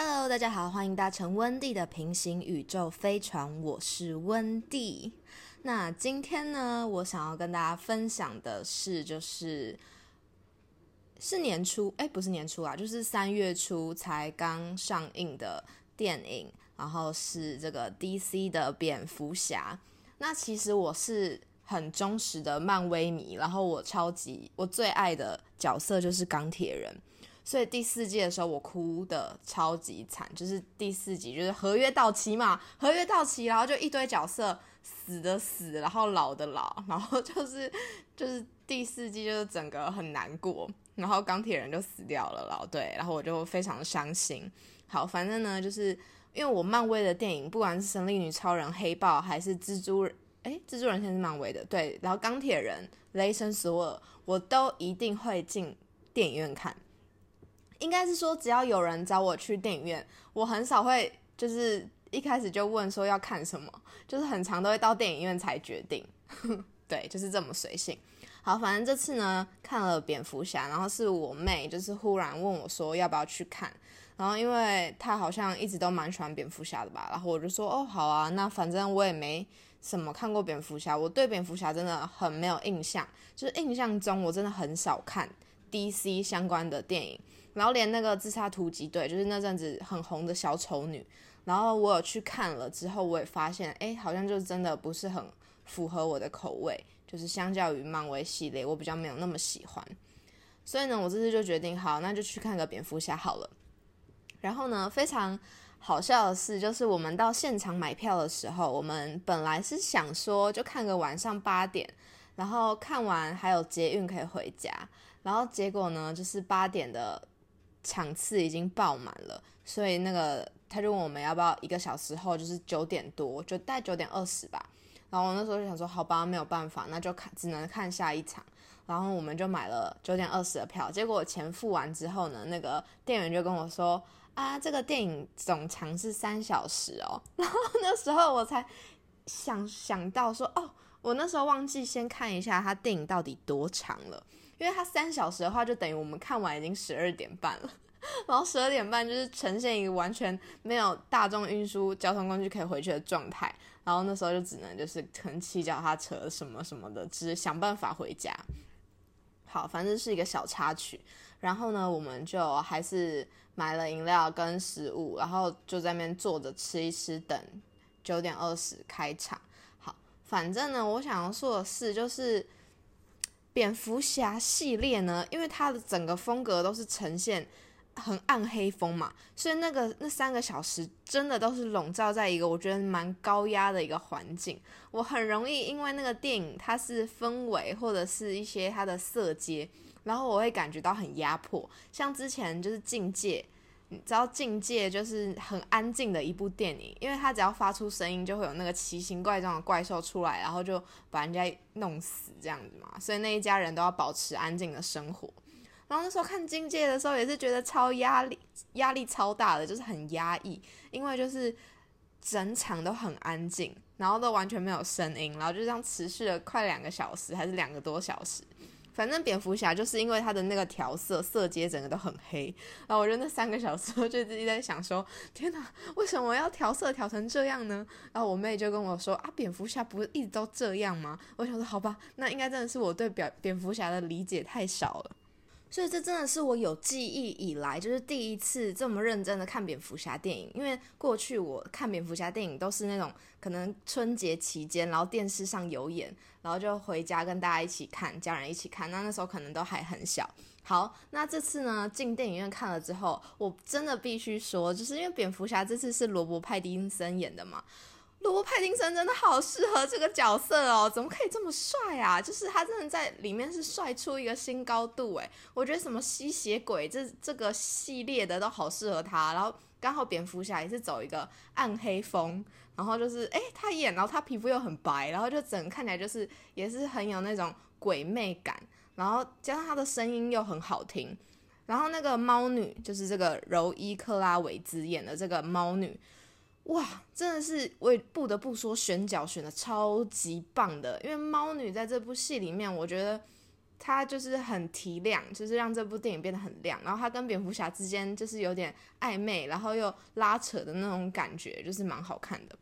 Hello，大家好，欢迎搭乘温蒂的平行宇宙飞船，我是温蒂。那今天呢，我想要跟大家分享的是，就是是年初，哎，不是年初啊，就是三月初才刚上映的电影，然后是这个 DC 的蝙蝠侠。那其实我是很忠实的漫威迷，然后我超级我最爱的角色就是钢铁人。所以第四季的时候，我哭的超级惨，就是第四集就是合约到期嘛，合约到期，然后就一堆角色死的死，然后老的老，然后就是就是第四季就是整个很难过，然后钢铁人就死掉了，老对，然后我就非常伤心。好，反正呢，就是因为我漫威的电影，不管是神力女超人、黑豹，还是蜘蛛，诶，蜘蛛人现在是漫威的，对，然后钢铁人、雷神索尔，我都一定会进电影院看。应该是说，只要有人找我去电影院，我很少会就是一开始就问说要看什么，就是很长都会到电影院才决定。对，就是这么随性。好，反正这次呢看了蝙蝠侠，然后是我妹就是忽然问我说要不要去看，然后因为她好像一直都蛮喜欢蝙蝠侠的吧，然后我就说哦好啊，那反正我也没什么看过蝙蝠侠，我对蝙蝠侠真的很没有印象，就是印象中我真的很少看 DC 相关的电影。然后连那个自杀突击队，就是那阵子很红的小丑女，然后我有去看了之后，我也发现，哎，好像就真的不是很符合我的口味，就是相较于漫威系列，我比较没有那么喜欢。所以呢，我这次就决定，好，那就去看个蝙蝠侠好了。然后呢，非常好笑的是，就是我们到现场买票的时候，我们本来是想说就看个晚上八点，然后看完还有捷运可以回家，然后结果呢，就是八点的。场次已经爆满了，所以那个他就问我们要不要一个小时后，就是九点多，就大概九点二十吧。然后我那时候就想说，好吧，没有办法，那就看只能看下一场。然后我们就买了九点二十的票。结果钱付完之后呢，那个店员就跟我说：“啊，这个电影总长是三小时哦。”然后那时候我才想想到说：“哦，我那时候忘记先看一下他电影到底多长了。”因为它三小时的话，就等于我们看完已经十二点半了，然后十二点半就是呈现一个完全没有大众运输交通工具可以回去的状态，然后那时候就只能就是可能骑脚踏车什么什么的，只想办法回家。好，反正是一个小插曲。然后呢，我们就还是买了饮料跟食物，然后就在那边坐着吃一吃，等九点二十开场。好，反正呢，我想要说的是，就是。蝙蝠侠系列呢，因为它的整个风格都是呈现很暗黑风嘛，所以那个那三个小时真的都是笼罩在一个我觉得蛮高压的一个环境。我很容易因为那个电影它是氛围或者是一些它的色阶，然后我会感觉到很压迫。像之前就是《境界》。你知道境界就是很安静的一部电影，因为它只要发出声音，就会有那个奇形怪状的怪兽出来，然后就把人家弄死这样子嘛。所以那一家人都要保持安静的生活。然后那时候看境界的时候，也是觉得超压力，压力超大的，就是很压抑，因为就是整场都很安静，然后都完全没有声音，然后就这样持续了快两个小时，还是两个多小时。反正蝙蝠侠就是因为他的那个调色色阶整个都很黑，然后我觉得那三个小时我 就自己在想说，天哪，为什么要调色调成这样呢？然后我妹就跟我说啊，蝙蝠侠不是一直都这样吗？我想说好吧，那应该真的是我对蝙蝙蝠侠的理解太少了。所以这真的是我有记忆以来，就是第一次这么认真的看蝙蝠侠电影。因为过去我看蝙蝠侠电影都是那种可能春节期间，然后电视上有演，然后就回家跟大家一起看，家人一起看。那那时候可能都还很小。好，那这次呢进电影院看了之后，我真的必须说，就是因为蝙蝠侠这次是罗伯·派丁森演的嘛。罗伯·派丁森真的好适合这个角色哦，怎么可以这么帅啊？就是他真的在里面是帅出一个新高度诶，我觉得什么吸血鬼这这个系列的都好适合他。然后刚好蝙蝠侠也是走一个暗黑风，然后就是诶，他演，然后他皮肤又很白，然后就整个看起来就是也是很有那种鬼魅感，然后加上他的声音又很好听，然后那个猫女就是这个柔伊克拉维兹演的这个猫女。哇，真的是我也不得不说选角选的超级棒的，因为猫女在这部戏里面，我觉得她就是很提亮，就是让这部电影变得很亮。然后她跟蝙蝠侠之间就是有点暧昧，然后又拉扯的那种感觉，就是蛮好看的。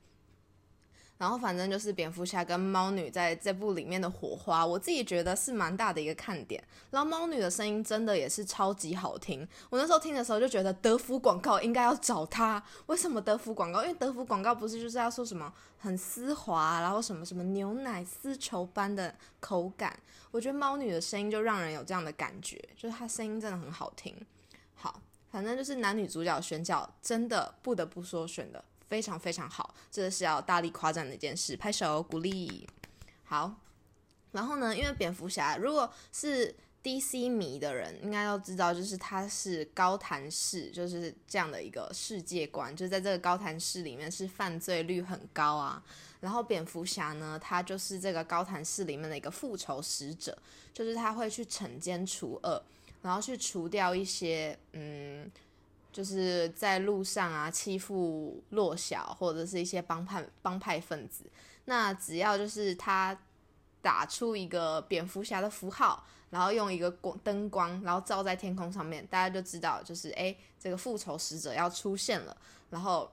然后反正就是蝙蝠侠跟猫女在这部里面的火花，我自己觉得是蛮大的一个看点。然后猫女的声音真的也是超级好听，我那时候听的时候就觉得德芙广告应该要找她。为什么德芙广告？因为德芙广告不是就是要说什么很丝滑，然后什么什么牛奶丝绸般的口感。我觉得猫女的声音就让人有这样的感觉，就是她声音真的很好听。好，反正就是男女主角选角真的不得不说选的。非常非常好，这个是要大力夸赞的一件事，拍手鼓励。好，然后呢，因为蝙蝠侠如果是 DC 迷的人，应该都知道，就是他是高谭市，就是这样的一个世界观，就在这个高谭市里面是犯罪率很高啊。然后蝙蝠侠呢，他就是这个高谭市里面的一个复仇使者，就是他会去惩奸除恶，然后去除掉一些嗯。就是在路上啊，欺负弱小或者是一些帮派帮派分子。那只要就是他打出一个蝙蝠侠的符号，然后用一个光灯光，然后照在天空上面，大家就知道就是哎，这个复仇使者要出现了。然后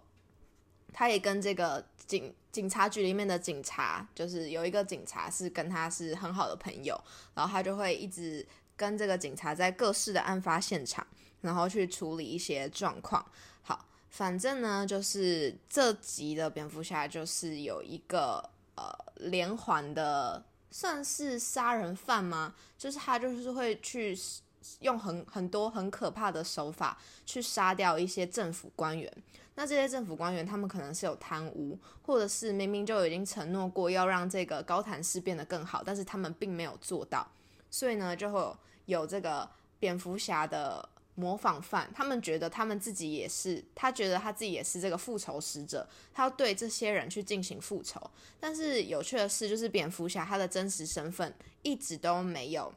他也跟这个警警察局里面的警察，就是有一个警察是跟他是很好的朋友，然后他就会一直跟这个警察在各式的案发现场。然后去处理一些状况。好，反正呢，就是这集的蝙蝠侠就是有一个呃连环的，算是杀人犯吗？就是他就是会去用很很多很可怕的手法去杀掉一些政府官员。那这些政府官员他们可能是有贪污，或者是明明就已经承诺过要让这个高谭市变得更好，但是他们并没有做到。所以呢，就会有这个蝙蝠侠的。模仿犯，他们觉得他们自己也是，他觉得他自己也是这个复仇使者，他要对这些人去进行复仇。但是有趣的是，就是蝙蝠侠他的真实身份一直都没有，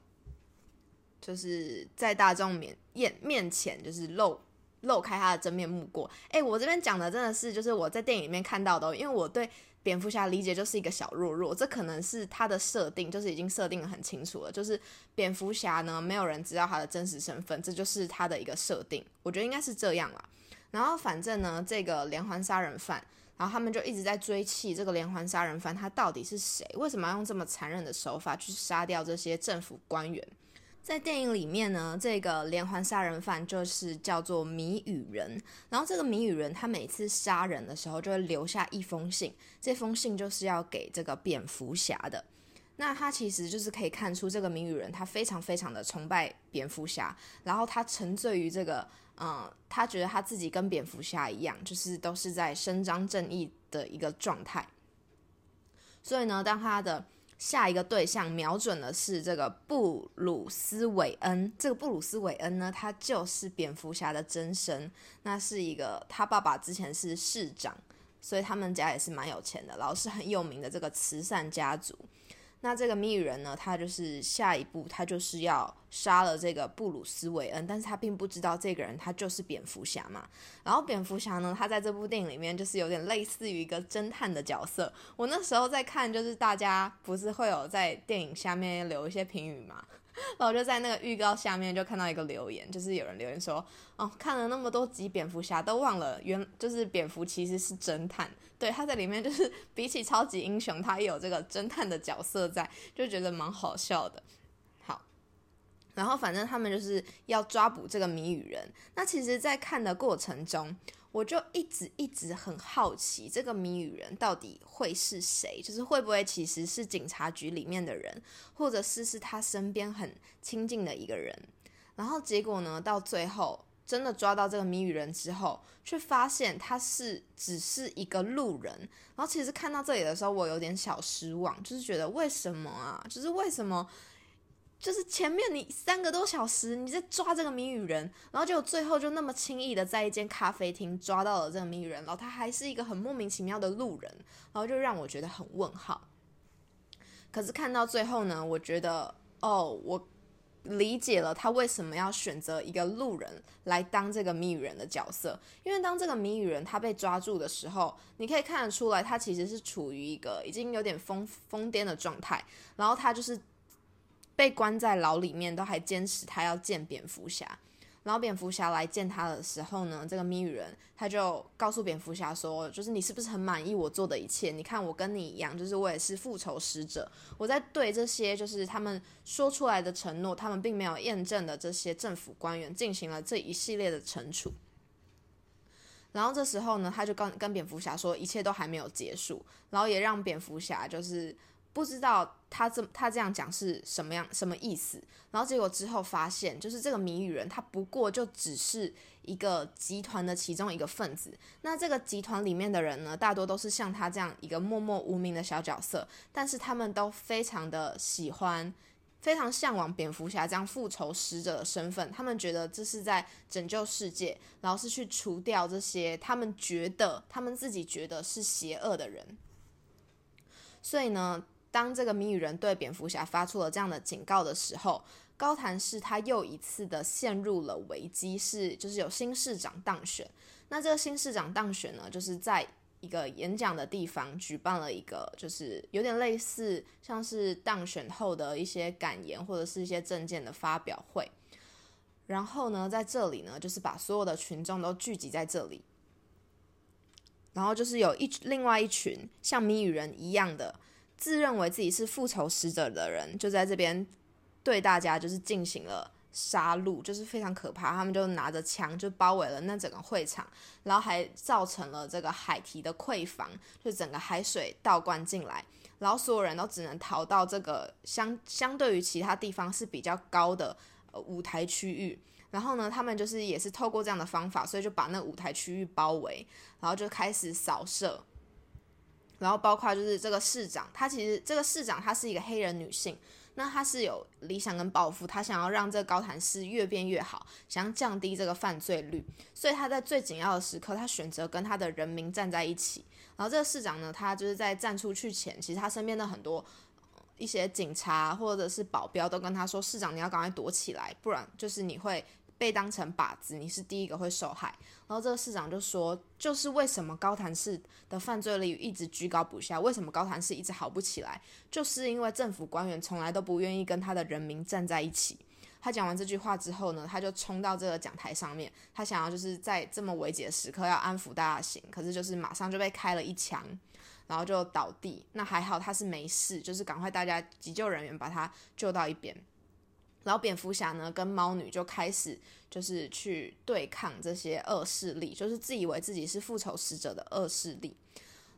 就是在大众面面面前就是露露开他的真面目过。诶，我这边讲的真的是就是我在电影里面看到的，因为我对。蝙蝠侠理解就是一个小弱弱，这可能是他的设定，就是已经设定的很清楚了。就是蝙蝠侠呢，没有人知道他的真实身份，这就是他的一个设定。我觉得应该是这样啦。然后反正呢，这个连环杀人犯，然后他们就一直在追气这个连环杀人犯，他到底是谁？为什么要用这么残忍的手法去杀掉这些政府官员？在电影里面呢，这个连环杀人犯就是叫做谜语人。然后这个谜语人他每次杀人的时候就会留下一封信，这封信就是要给这个蝙蝠侠的。那他其实就是可以看出这个谜语人他非常非常的崇拜蝙蝠侠，然后他沉醉于这个，嗯，他觉得他自己跟蝙蝠侠一样，就是都是在伸张正义的一个状态。所以呢，当他的下一个对象瞄准的是这个布鲁斯韦恩。这个布鲁斯韦恩呢，他就是蝙蝠侠的真身。那是一个他爸爸之前是市长，所以他们家也是蛮有钱的，然后是很有名的这个慈善家族。那这个谜语人呢？他就是下一步，他就是要杀了这个布鲁斯韦恩，但是他并不知道这个人他就是蝙蝠侠嘛。然后蝙蝠侠呢，他在这部电影里面就是有点类似于一个侦探的角色。我那时候在看，就是大家不是会有在电影下面留一些评语嘛？然后就在那个预告下面就看到一个留言，就是有人留言说：“哦，看了那么多集蝙蝠侠，都忘了原就是蝙蝠其实是侦探。对，他在里面就是 比起超级英雄，他也有这个侦探的角色在，就觉得蛮好笑的。好，然后反正他们就是要抓捕这个谜语人。那其实，在看的过程中。”我就一直一直很好奇，这个谜语人到底会是谁？就是会不会其实是警察局里面的人，或者是是他身边很亲近的一个人？然后结果呢，到最后真的抓到这个谜语人之后，却发现他是只是一个路人。然后其实看到这里的时候，我有点小失望，就是觉得为什么啊？就是为什么？就是前面你三个多小时你在抓这个谜语人，然后就最后就那么轻易的在一间咖啡厅抓到了这个谜语人，然后他还是一个很莫名其妙的路人，然后就让我觉得很问号。可是看到最后呢，我觉得哦，我理解了他为什么要选择一个路人来当这个谜语人的角色，因为当这个谜语人他被抓住的时候，你可以看得出来他其实是处于一个已经有点疯疯癫的状态，然后他就是。被关在牢里面，都还坚持他要见蝙蝠侠。然后蝙蝠侠来见他的时候呢，这个谜语人他就告诉蝙蝠侠说：“就是你是不是很满意我做的一切？你看我跟你一样，就是我也是复仇使者。我在对这些就是他们说出来的承诺，他们并没有验证的这些政府官员进行了这一系列的惩处。然后这时候呢，他就跟跟蝙蝠侠说，一切都还没有结束，然后也让蝙蝠侠就是。”不知道他这他这样讲是什么样什么意思，然后结果之后发现，就是这个谜语人他不过就只是一个集团的其中一个分子。那这个集团里面的人呢，大多都是像他这样一个默默无名的小角色，但是他们都非常的喜欢，非常向往蝙蝠侠这样复仇使者的身份。他们觉得这是在拯救世界，然后是去除掉这些他们觉得他们自己觉得是邪恶的人。所以呢。当这个谜语人对蝙蝠侠发出了这样的警告的时候，高谭市他又一次的陷入了危机，是就是有新市长当选。那这个新市长当选呢，就是在一个演讲的地方举办了一个，就是有点类似像是当选后的一些感言或者是一些证件的发表会。然后呢，在这里呢，就是把所有的群众都聚集在这里，然后就是有一另外一群像谜语人一样的。自认为自己是复仇使者的人，就在这边对大家就是进行了杀戮，就是非常可怕。他们就拿着枪就包围了那整个会场，然后还造成了这个海堤的溃防，就整个海水倒灌进来，然后所有人都只能逃到这个相相对于其他地方是比较高的呃舞台区域。然后呢，他们就是也是透过这样的方法，所以就把那舞台区域包围，然后就开始扫射。然后包括就是这个市长，他其实这个市长她是一个黑人女性，那她是有理想跟抱负，她想要让这个高谭市越变越好，想要降低这个犯罪率，所以她在最紧要的时刻，她选择跟他的人民站在一起。然后这个市长呢，他就是在站出去前，其实他身边的很多一些警察或者是保镖都跟他说：“市长，你要赶快躲起来，不然就是你会。”被当成靶子，你是第一个会受害。然后这个市长就说，就是为什么高潭市的犯罪率一直居高不下，为什么高潭市一直好不起来，就是因为政府官员从来都不愿意跟他的人民站在一起。他讲完这句话之后呢，他就冲到这个讲台上面，他想要就是在这么危急的时刻要安抚大家心，可是就是马上就被开了一枪，然后就倒地。那还好他是没事，就是赶快大家急救人员把他救到一边。然后蝙蝠侠呢，跟猫女就开始就是去对抗这些恶势力，就是自以为自己是复仇使者的恶势力。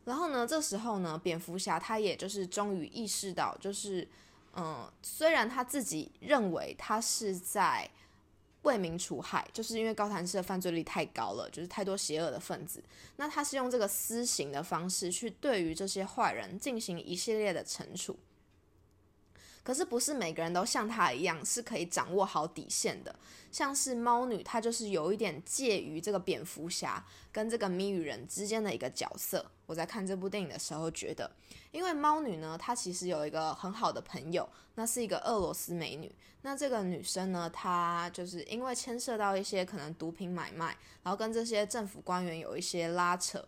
然后呢，这时候呢，蝙蝠侠他也就是终于意识到，就是嗯，虽然他自己认为他是在为民除害，就是因为高谭市的犯罪率太高了，就是太多邪恶的分子，那他是用这个私刑的方式去对于这些坏人进行一系列的惩处。可是不是每个人都像他一样是可以掌握好底线的，像是猫女，她就是有一点介于这个蝙蝠侠跟这个谜语人之间的一个角色。我在看这部电影的时候觉得，因为猫女呢，她其实有一个很好的朋友，那是一个俄罗斯美女。那这个女生呢，她就是因为牵涉到一些可能毒品买卖，然后跟这些政府官员有一些拉扯，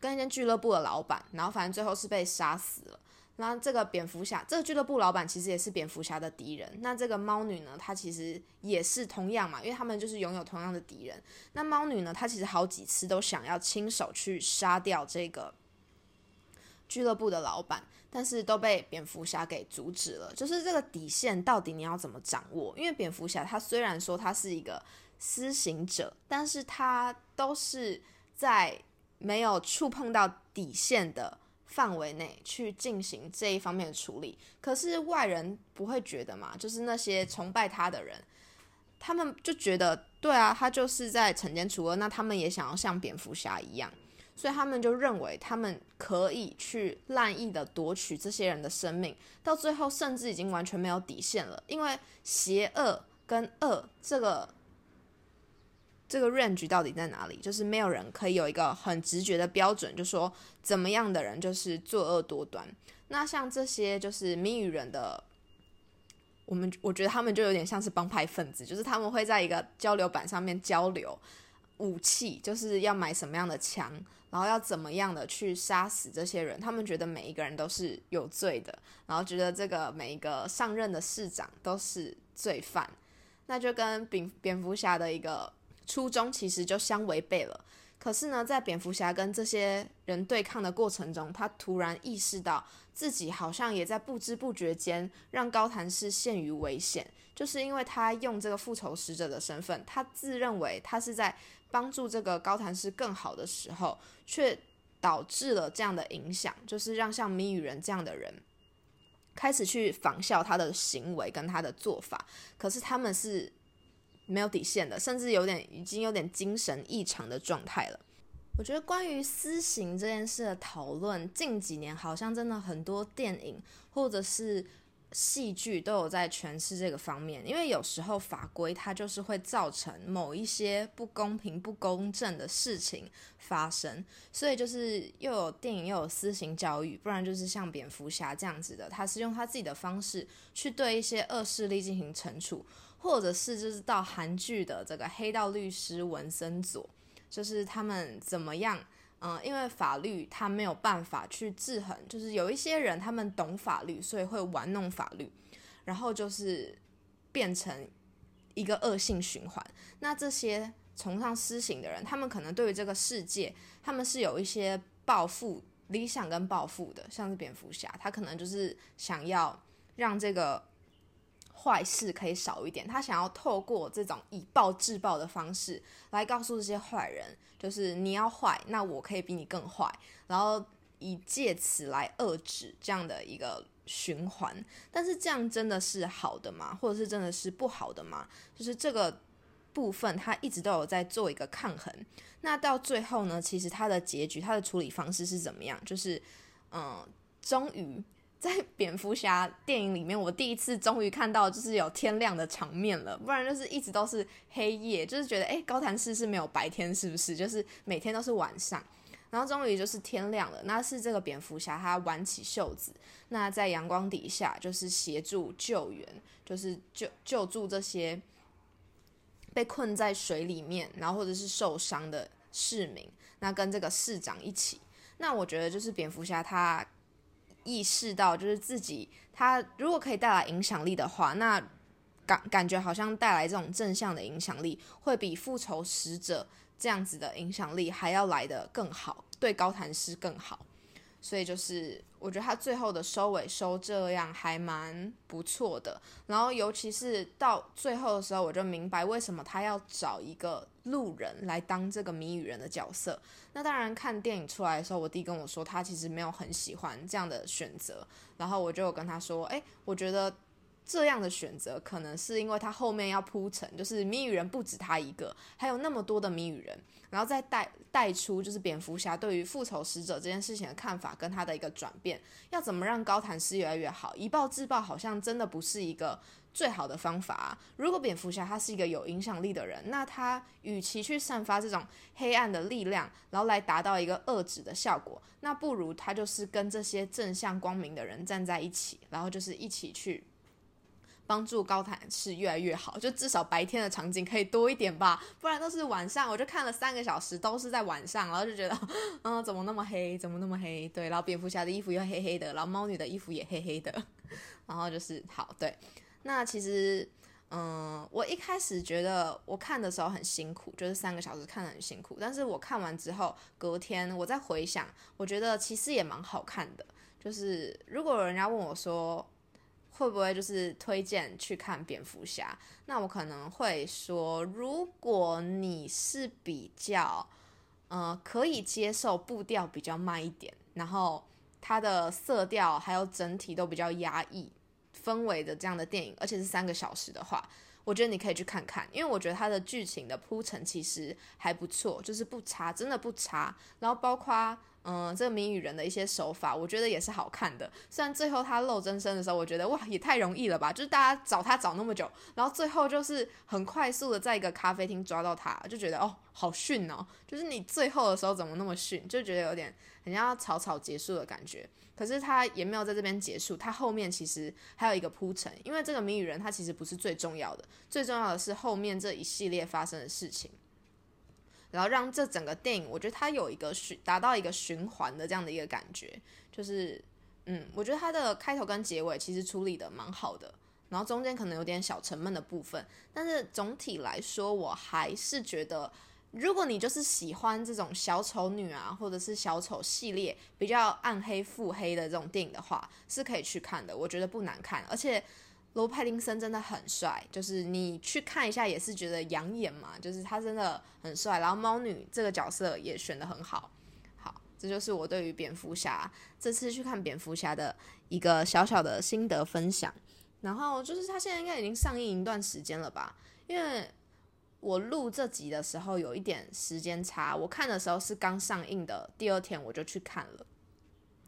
跟一间俱乐部的老板，然后反正最后是被杀死了。那这个蝙蝠侠，这个俱乐部老板其实也是蝙蝠侠的敌人。那这个猫女呢，她其实也是同样嘛，因为他们就是拥有同样的敌人。那猫女呢，她其实好几次都想要亲手去杀掉这个俱乐部的老板，但是都被蝙蝠侠给阻止了。就是这个底线到底你要怎么掌握？因为蝙蝠侠他虽然说他是一个施行者，但是他都是在没有触碰到底线的。范围内去进行这一方面的处理，可是外人不会觉得嘛？就是那些崇拜他的人，他们就觉得，对啊，他就是在惩奸除恶，那他们也想要像蝙蝠侠一样，所以他们就认为他们可以去滥意的夺取这些人的生命，到最后甚至已经完全没有底线了，因为邪恶跟恶这个。这个 range 到底在哪里？就是没有人可以有一个很直觉的标准，就说怎么样的人就是作恶多端。那像这些就是谜语人的，我们我觉得他们就有点像是帮派分子，就是他们会在一个交流板上面交流，武器，就是要买什么样的枪，然后要怎么样的去杀死这些人。他们觉得每一个人都是有罪的，然后觉得这个每一个上任的市长都是罪犯，那就跟蝙蝙蝠侠的一个初衷其实就相违背了。可是呢，在蝙蝠侠跟这些人对抗的过程中，他突然意识到自己好像也在不知不觉间让高谭市陷于危险，就是因为他用这个复仇使者的身份，他自认为他是在帮助这个高谭市更好的时候，却导致了这样的影响，就是让像谜语人这样的人开始去仿效他的行为跟他的做法，可是他们是。没有底线的，甚至有点已经有点精神异常的状态了。我觉得关于私刑这件事的讨论，近几年好像真的很多电影或者是戏剧都有在诠释这个方面。因为有时候法规它就是会造成某一些不公平、不公正的事情发生，所以就是又有电影又有私刑教育，不然就是像蝙蝠侠这样子的，他是用他自己的方式去对一些恶势力进行惩处。或者是就是到韩剧的这个黑道律师文森佐，就是他们怎么样？嗯，因为法律他没有办法去制衡，就是有一些人他们懂法律，所以会玩弄法律，然后就是变成一个恶性循环。那这些崇尚私刑的人，他们可能对于这个世界，他们是有一些抱负、理想跟抱负的，像是蝙蝠侠，他可能就是想要让这个。坏事可以少一点，他想要透过这种以暴制暴的方式来告诉这些坏人，就是你要坏，那我可以比你更坏，然后以借此来遏制这样的一个循环。但是这样真的是好的吗？或者是真的是不好的吗？就是这个部分，他一直都有在做一个抗衡。那到最后呢，其实他的结局，他的处理方式是怎么样？就是，嗯，终于。在蝙蝠侠电影里面，我第一次终于看到就是有天亮的场面了，不然就是一直都是黑夜，就是觉得诶，高谭市是没有白天，是不是？就是每天都是晚上，然后终于就是天亮了，那是这个蝙蝠侠他挽起袖子，那在阳光底下就是协助救援，就是救救助这些被困在水里面，然后或者是受伤的市民，那跟这个市长一起，那我觉得就是蝙蝠侠他。意识到，就是自己，他如果可以带来影响力的话，那感感觉好像带来这种正向的影响力，会比复仇使者这样子的影响力还要来的更好，对高谭市更好。所以就是，我觉得他最后的收尾收这样还蛮不错的。然后尤其是到最后的时候，我就明白为什么他要找一个路人来当这个谜语人的角色。那当然，看电影出来的时候，我弟跟我说他其实没有很喜欢这样的选择。然后我就跟他说，哎，我觉得。这样的选择可能是因为他后面要铺陈，就是谜语人不止他一个，还有那么多的谜语人，然后再带带出就是蝙蝠侠对于复仇使者这件事情的看法跟他的一个转变，要怎么让高谭市越来越好？以暴制暴好像真的不是一个最好的方法。如果蝙蝠侠他是一个有影响力的人，那他与其去散发这种黑暗的力量，然后来达到一个遏制的效果，那不如他就是跟这些正向光明的人站在一起，然后就是一起去。帮助高谈是越来越好，就至少白天的场景可以多一点吧，不然都是晚上，我就看了三个小时都是在晚上，然后就觉得，嗯，怎么那么黑，怎么那么黑？对，然后蝙蝠侠的衣服又黑黑的，然后猫女的衣服也黑黑的，然后就是好，对，那其实，嗯，我一开始觉得我看的时候很辛苦，就是三个小时看的很辛苦，但是我看完之后，隔天我再回想，我觉得其实也蛮好看的，就是如果人家问我说。会不会就是推荐去看蝙蝠侠？那我可能会说，如果你是比较，呃，可以接受步调比较慢一点，然后它的色调还有整体都比较压抑氛围的这样的电影，而且是三个小时的话，我觉得你可以去看看，因为我觉得它的剧情的铺陈其实还不错，就是不差，真的不差。然后包括。嗯，这个谜语人的一些手法，我觉得也是好看的。虽然最后他露真身的时候，我觉得哇，也太容易了吧！就是大家找他找那么久，然后最后就是很快速的在一个咖啡厅抓到他，就觉得哦，好逊哦！就是你最后的时候怎么那么逊，就觉得有点很像草草结束的感觉。可是他也没有在这边结束，他后面其实还有一个铺陈，因为这个谜语人他其实不是最重要的，最重要的是后面这一系列发生的事情。然后让这整个电影，我觉得它有一个循达到一个循环的这样的一个感觉，就是嗯，我觉得它的开头跟结尾其实处理的蛮好的，然后中间可能有点小沉闷的部分，但是总体来说，我还是觉得。如果你就是喜欢这种小丑女啊，或者是小丑系列比较暗黑腹黑的这种电影的话，是可以去看的。我觉得不难看，而且罗派丁森真的很帅，就是你去看一下也是觉得养眼嘛，就是他真的很帅。然后猫女这个角色也选的很好，好，这就是我对于蝙蝠侠这次去看蝙蝠侠的一个小小的心得分享。然后就是他现在应该已经上映一段时间了吧，因为。我录这集的时候有一点时间差，我看的时候是刚上映的第二天我就去看了。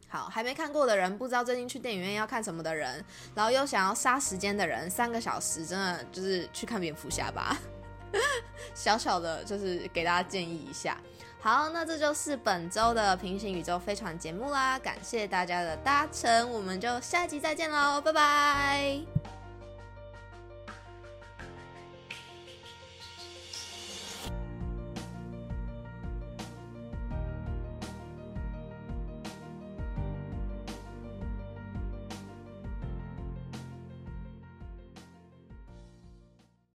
好，还没看过的人，不知道最近去电影院要看什么的人，然后又想要杀时间的人，三个小时真的就是去看蝙蝠侠吧。小小的，就是给大家建议一下。好，那这就是本周的平行宇宙飞船节目啦，感谢大家的搭乘，我们就下一集再见喽，拜拜。